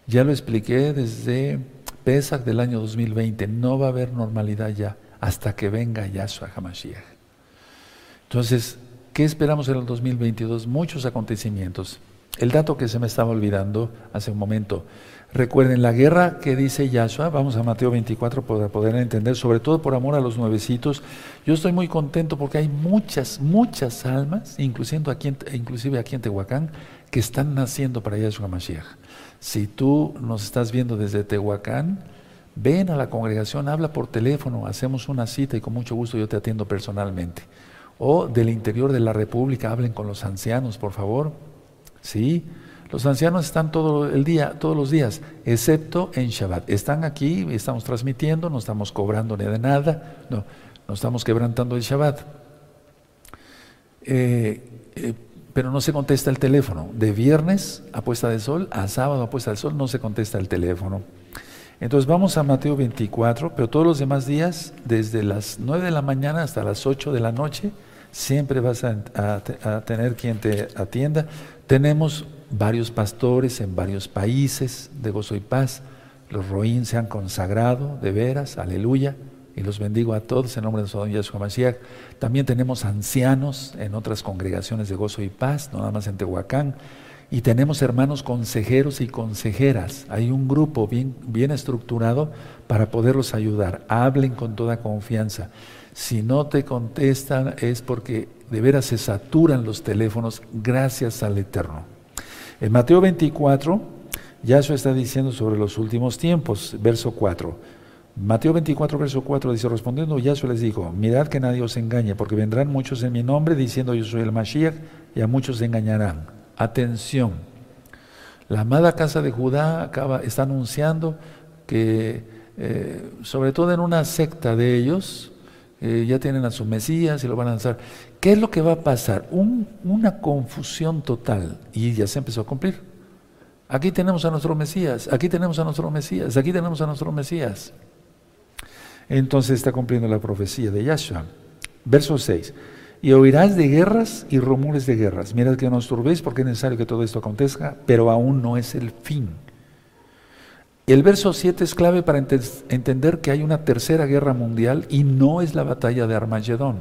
Ya lo expliqué desde Pesach del año 2020, no va a haber normalidad ya hasta que venga Yahshua HaMashiach. Entonces, ¿qué esperamos en el 2022? Muchos acontecimientos. El dato que se me estaba olvidando hace un momento. Recuerden la guerra que dice Yahshua, vamos a Mateo 24 para poder entender, sobre todo por amor a los nuevecitos. Yo estoy muy contento porque hay muchas, muchas almas, inclusive aquí, inclusive aquí en Tehuacán, que están naciendo para Yahshua HaMashiach. Si tú nos estás viendo desde Tehuacán, Ven a la congregación, habla por teléfono, hacemos una cita y con mucho gusto yo te atiendo personalmente. O del interior de la República, hablen con los ancianos, por favor. Sí, los ancianos están todo el día, todos los días, excepto en Shabbat. Están aquí, estamos transmitiendo, no estamos cobrando ni de nada, no, no estamos quebrantando el Shabbat. Eh, eh, pero no se contesta el teléfono. De viernes a puesta de sol a sábado a puesta del sol no se contesta el teléfono. Entonces vamos a Mateo 24, pero todos los demás días, desde las 9 de la mañana hasta las 8 de la noche, siempre vas a, tener quien te atienda. Tenemos varios pastores en varios países de gozo y paz. Los roín se han consagrado, de veras, aleluya. Y los bendigo a todos en nombre de Sodom Yahshua Mashiach. También tenemos ancianos en otras congregaciones de gozo y paz, no nada más en Tehuacán. Y tenemos hermanos consejeros y consejeras. Hay un grupo bien, bien estructurado para poderlos ayudar. Hablen con toda confianza. Si no te contestan es porque de veras se saturan los teléfonos gracias al Eterno. En Mateo 24, Yahshua está diciendo sobre los últimos tiempos, verso 4. Mateo 24, verso 4 dice, respondiendo Yahshua les dijo, mirad que nadie os engañe, porque vendrán muchos en mi nombre diciendo yo soy el Mashiach, y a muchos se engañarán. Atención, la amada casa de Judá acaba, está anunciando que, eh, sobre todo en una secta de ellos, eh, ya tienen a su Mesías y lo van a lanzar. ¿Qué es lo que va a pasar? una confusión total y ya se empezó a cumplir. Aquí tenemos a nuestro Mesías, aquí tenemos a nuestro Mesías, aquí tenemos a nuestro Mesías. Entonces está cumpliendo la profecía de Yahshua. Verso 6 y oirás de guerras y rumores de guerras. Mirad que no os turbéis porque es necesario que todo esto acontezca, pero aún no es el fin. El verso 7 es clave para entender que hay una tercera guerra mundial y no es la batalla de Armagedón.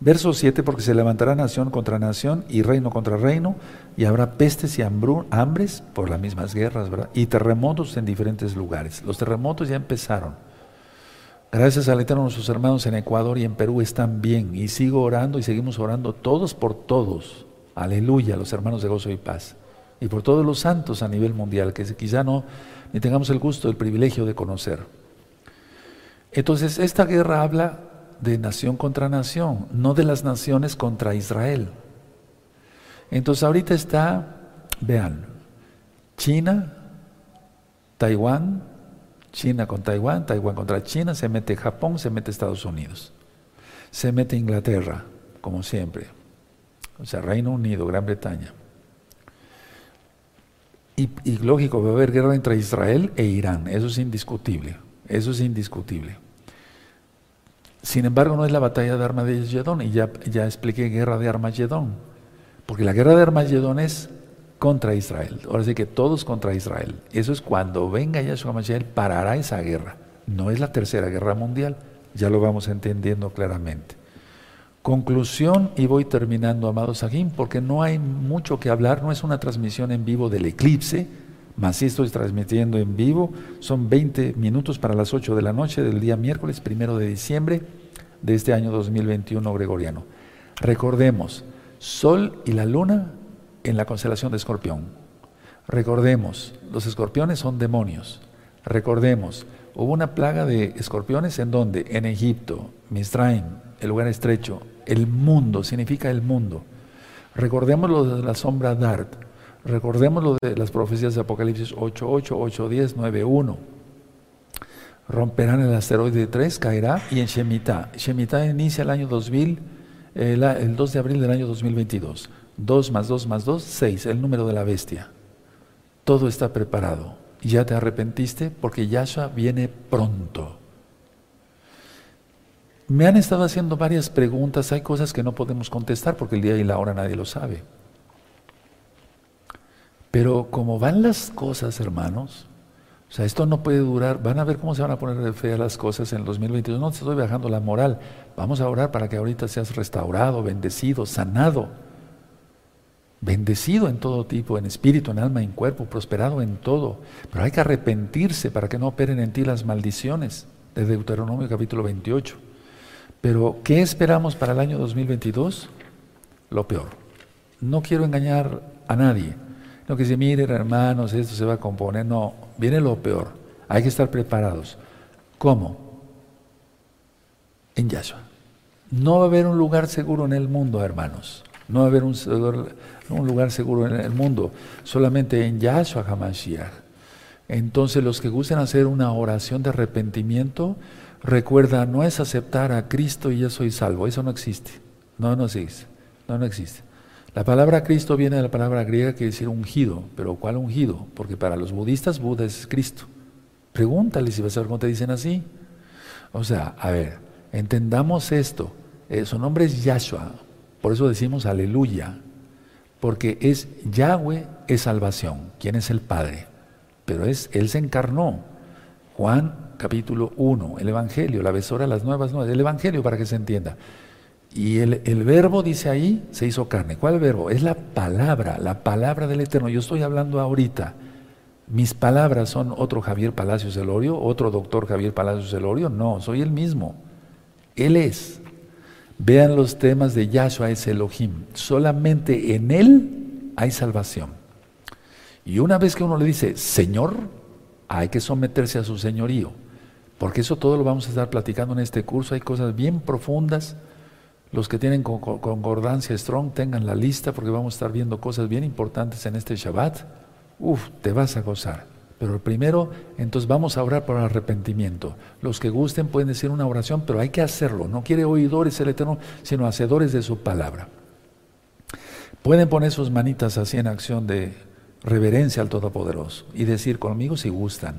Verso 7, porque se levantará nación contra nación y reino contra reino, y habrá pestes y hambres por las mismas guerras, ¿verdad? Y terremotos en diferentes lugares. Los terremotos ya empezaron. Gracias al Eterno, nuestros hermanos en Ecuador y en Perú están bien. Y sigo orando y seguimos orando todos por todos. Aleluya, los hermanos de gozo y paz. Y por todos los santos a nivel mundial, que quizá no ni tengamos el gusto, el privilegio de conocer. Entonces, esta guerra habla de nación contra nación, no de las naciones contra Israel. Entonces, ahorita está, vean, China, Taiwán, China con Taiwán, Taiwán contra China, se mete Japón, se mete Estados Unidos, se mete Inglaterra, como siempre, o sea, Reino Unido, Gran Bretaña. Y, lógico, va a haber guerra entre Israel e Irán, eso es indiscutible, eso es indiscutible. Sin embargo, no es la batalla de Armagedón, y ya, ya expliqué guerra de Armagedón, porque la guerra de Armagedón es contra Israel. Ahora sí que todos contra Israel. Eso es cuando venga Yahshua Mashiach, parará esa guerra. No es la tercera guerra mundial, ya lo vamos entendiendo claramente. Conclusión, y voy terminando, amados aquí, porque no hay mucho que hablar, no es una transmisión en vivo del eclipse, más si estoy transmitiendo en vivo, son 20 minutos para las 8 de la noche del día miércoles primero de diciembre de este año 2021 gregoriano. Recordemos, Sol y la Luna en la constelación de Escorpión. Recordemos, los escorpiones son demonios. Recordemos, hubo una plaga de escorpiones en donde, en Egipto, Misraim, el lugar estrecho, el mundo, significa el mundo. Recordemos lo de la sombra Dart. Recordemos lo de las profecías de Apocalipsis 8, 8, 8, 10, 9, 1. Romperán el asteroide 3, caerá, y en Shemitah. Shemitah inicia el año 2000, el, el 2 de abril del año 2022. 2 más 2 más 2, 6, el número de la bestia. Todo está preparado. Ya te arrepentiste porque Yahshua viene pronto. Me han estado haciendo varias preguntas, hay cosas que no podemos contestar porque el día y la hora nadie lo sabe. Pero como van las cosas, hermanos, o sea, esto no puede durar, van a ver cómo se van a poner de fe a las cosas en el 2022. No te estoy bajando la moral, vamos a orar para que ahorita seas restaurado, bendecido, sanado bendecido en todo tipo, en espíritu, en alma, en cuerpo, prosperado en todo. Pero hay que arrepentirse para que no operen en ti las maldiciones de Deuteronomio capítulo 28. Pero, ¿qué esperamos para el año 2022? Lo peor. No quiero engañar a nadie. No que se miren hermanos, esto se va a componer. No, viene lo peor. Hay que estar preparados. ¿Cómo? En Yahshua. No va a haber un lugar seguro en el mundo, hermanos. No va a haber un, lugar seguro en el mundo, solamente en Yahshua HaMashiach. Entonces los que gusten hacer una oración de arrepentimiento, recuerda, no es aceptar a Cristo y ya soy salvo, eso no existe. No, no existe. No, no existe. La palabra Cristo viene de la palabra griega que decir ungido, pero ¿cuál ungido? Porque para los budistas Buda es Cristo. Pregúntale si vas a ver cómo te dicen así. O sea, a ver, entendamos esto. Eh, su nombre es Yahshua, por eso decimos aleluya, porque es Yahweh es salvación. ¿Quién es el Padre? Pero es, Él se encarnó. Juan capítulo 1, el Evangelio, la besora, las nuevas nuevas, el Evangelio para que se entienda. Y el, el, verbo dice ahí, se hizo carne. ¿Cuál verbo? Es la palabra, la palabra del Eterno. Yo estoy hablando ahorita. Mis palabras son otro Javier Palacios Elorio, otro doctor Javier Palacios Elorio. No, soy el mismo. Él es. Vean los temas de Yahshua es Elohim. Solamente en Él hay salvación. Y una vez que uno le dice, Señor, hay que someterse a su señorío. Porque eso todo lo vamos a estar platicando en este curso. Hay cosas bien profundas los que tienen concordancia strong, tengan la lista porque vamos a estar viendo cosas bien importantes en este Shabbat. Uf, te vas a gozar. Pero primero, entonces vamos a orar por arrepentimiento. Los que gusten pueden decir una oración, pero hay que hacerlo. No quiere oidores el Eterno, sino hacedores de su palabra. Pueden poner sus manitas así en acción de reverencia al Todopoderoso y decir conmigo si gustan,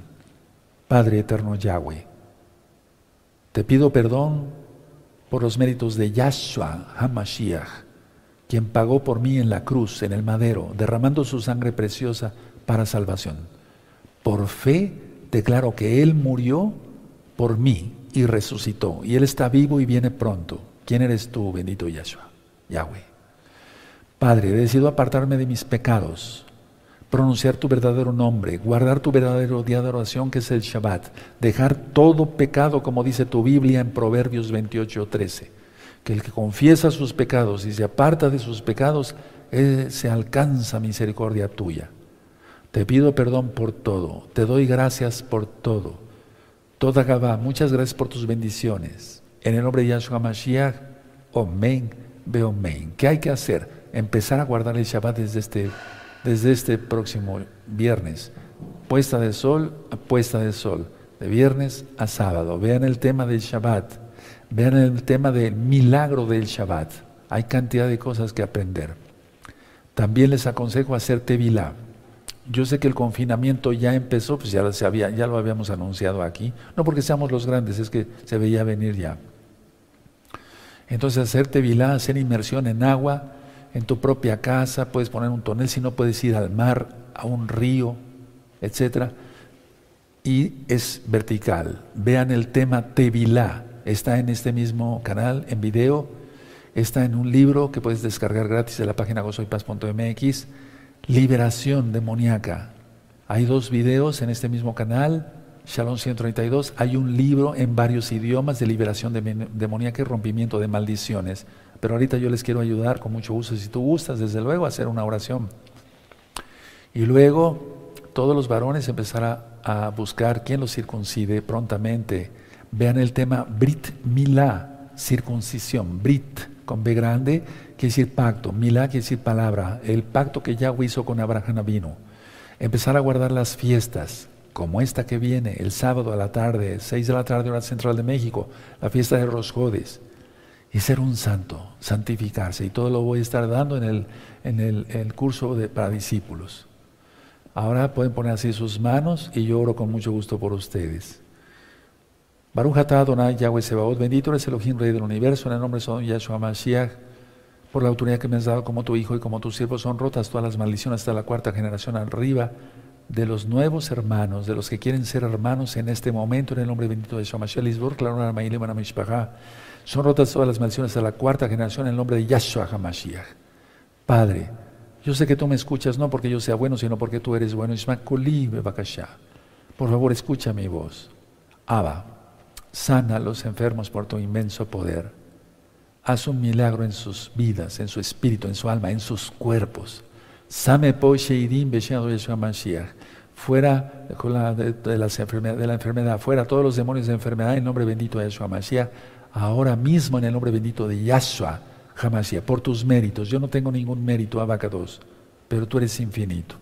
Padre Eterno Yahweh, te pido perdón por los méritos de Yahshua HaMashiach, quien pagó por mí en la cruz, en el madero, derramando su sangre preciosa para salvación. Por fe declaro que Él murió por mí y resucitó, y Él está vivo y viene pronto. ¿Quién eres tú, bendito Yahshua? Yahweh. Padre, he decidido apartarme de mis pecados, pronunciar tu verdadero nombre, guardar tu verdadero día de oración que es el Shabbat, dejar todo pecado como dice tu Biblia en Proverbios 28, 13, que el que confiesa sus pecados y se aparta de sus pecados, se alcanza misericordia tuya. Te pido perdón por todo, te doy gracias por todo. Toda Gabá, muchas gracias por tus bendiciones. En el nombre de Yahshua Mashiach, Omen, Beomen. ¿Qué hay que hacer? Empezar a guardar el Shabbat desde este desde este próximo viernes. Puesta de sol a puesta de sol, de viernes a sábado. Vean el tema del Shabbat, vean el tema del milagro del Shabbat. Hay cantidad de cosas que aprender. También les aconsejo hacer Tevilá. Yo sé que el confinamiento ya empezó, pues ya, se había, ya lo habíamos anunciado aquí. No porque seamos los grandes, es que se veía venir ya. Entonces hacer Tevilá, hacer inmersión en agua, en tu propia casa, puedes poner un tonel, si no puedes ir al mar, a un río, etc. Y es vertical. Vean el tema Tevilá, está en este mismo canal, en video, está en un libro que puedes descargar gratis de la página gozoypaz.mx, Liberación demoníaca. Hay dos videos en este mismo canal, Shalom 132, hay un libro en varios idiomas de liberación demoníaca y rompimiento de maldiciones. Pero ahorita yo les quiero ayudar con mucho gusto, si tú gustas, desde luego, a hacer una oración. Y luego todos los varones empezarán a, buscar quién los circuncide prontamente. Vean el tema Brit Milá, circuncisión. Brit con B grande quiere decir pacto, Milá quiere decir palabra, el pacto que Yahweh hizo con Abraham vino. Empezar a guardar las fiestas, como esta que viene, el sábado a la tarde, 6 de la tarde, hora central de México, la fiesta de Rosjodes y ser un santo, santificarse. Y todo lo voy a estar dando en el, en el, curso de, para discípulos. Ahora pueden poner así sus manos y yo oro con mucho gusto por ustedes. Baruch atah Adonai Yahweh Sebaot, bendito eres Elohim, Rey del Universo, en el nombre de Son Yahshua Mashiach, por la autoridad que me has dado como tu hijo y como tu siervo, son rotas todas las maldiciones hasta la cuarta generación arriba de los nuevos hermanos, de los que quieren ser hermanos en este momento, en el nombre bendito de Yahshua Mashiach, Lisbor, son rotas todas las maldiciones a la cuarta generación en el nombre de Yahshua HaMashiach. Padre, yo sé que tú me escuchas no porque yo sea bueno, sino porque tú eres bueno. Por favor, escucha mi voz. Abba, sana a los enfermos por tu inmenso poder. Haz un milagro en sus vidas, en su espíritu, en su alma, en sus cuerpos. Same po Fuera de, la enfermedad, fuera todos los demonios de enfermedad en nombre bendito de Yeshua Mashiach ahora mismo en el nombre bendito de Yahshua Hamashiach, por tus méritos. Yo no tengo ningún mérito, Abacados, pero tú eres infinito.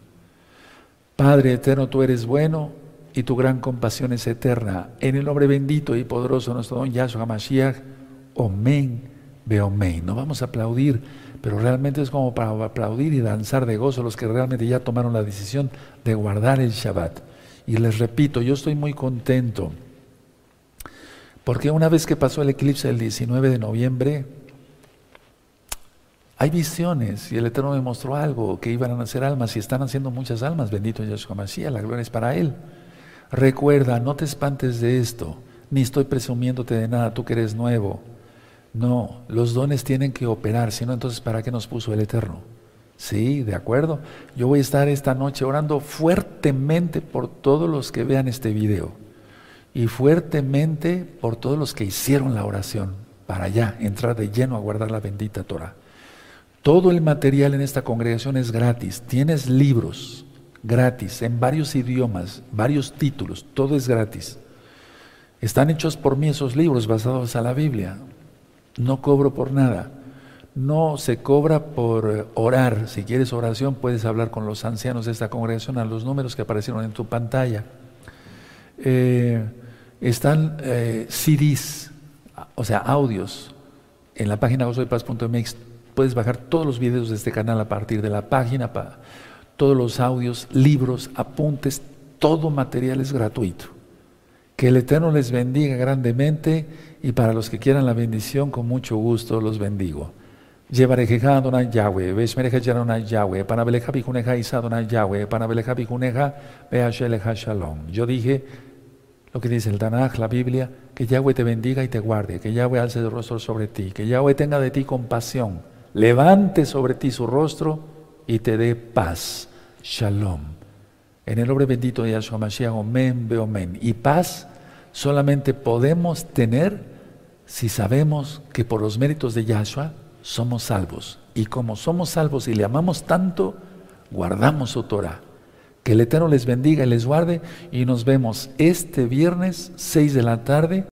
Padre eterno, tú eres bueno y tu gran compasión es eterna. En el nombre bendito y poderoso de nuestro don Yahshua Hamashiach, Omen, Beomen. No vamos a aplaudir, pero realmente es como para aplaudir y danzar de gozo los que realmente ya tomaron la decisión de guardar el Shabbat. Y les repito, yo estoy muy contento, porque una vez que pasó el eclipse el 19 de noviembre, hay visiones y el Eterno me mostró algo, que iban a nacer almas y están haciendo muchas almas, bendito Yeshua Mashiach, la gloria es para Él. Recuerda, no te espantes de esto, ni estoy presumiéndote de nada, tú que eres nuevo. No, los dones tienen que operar, si no, entonces ¿para qué nos puso el Eterno? Sí, de acuerdo. Yo voy a estar esta noche orando fuertemente por todos los que vean este video y fuertemente por todos los que hicieron la oración para ya entrar de lleno a guardar la bendita Torah. Todo el material en esta congregación es gratis. Tienes libros gratis en varios idiomas, varios títulos, todo es gratis. Están hechos por mí esos libros basados a la Biblia. No cobro por nada. No se cobra por orar. Si quieres oración, puedes hablar con los ancianos de esta congregación a los números que aparecieron en tu pantalla. Eh, están eh, CDs, o sea, audios, en la página gozoypaz.mx Puedes bajar todos los videos de este canal a partir de la página, para todos los audios, libros, apuntes, todo material es gratuito. Que el Eterno les bendiga grandemente y para los que quieran la bendición, con mucho gusto los bendigo. Llevarejeja Adonai Yahweh, Veshmereja Yaronai Yahweh, Panabeleja Pijuneja Isa Adonai Yahweh, Panabeleja Pijuneja Beasheleja Shalom. Yo dije lo que dice el Tanaj, la Biblia, que Yahweh te bendiga y te guarde, que Yahweh alce el rostro sobre ti, que Yahweh tenga de ti compasión levante sobre ti su rostro y te dé paz. Shalom. En el nombre bendito de Yahshua Mashiach, Omen, Beomen. Y paz solamente podemos tener si sabemos que por los méritos de Yahshua somos salvos. Y como somos salvos y le amamos tanto, guardamos su Torah. Que el Eterno les bendiga y les guarde y nos vemos este viernes 6 de la tarde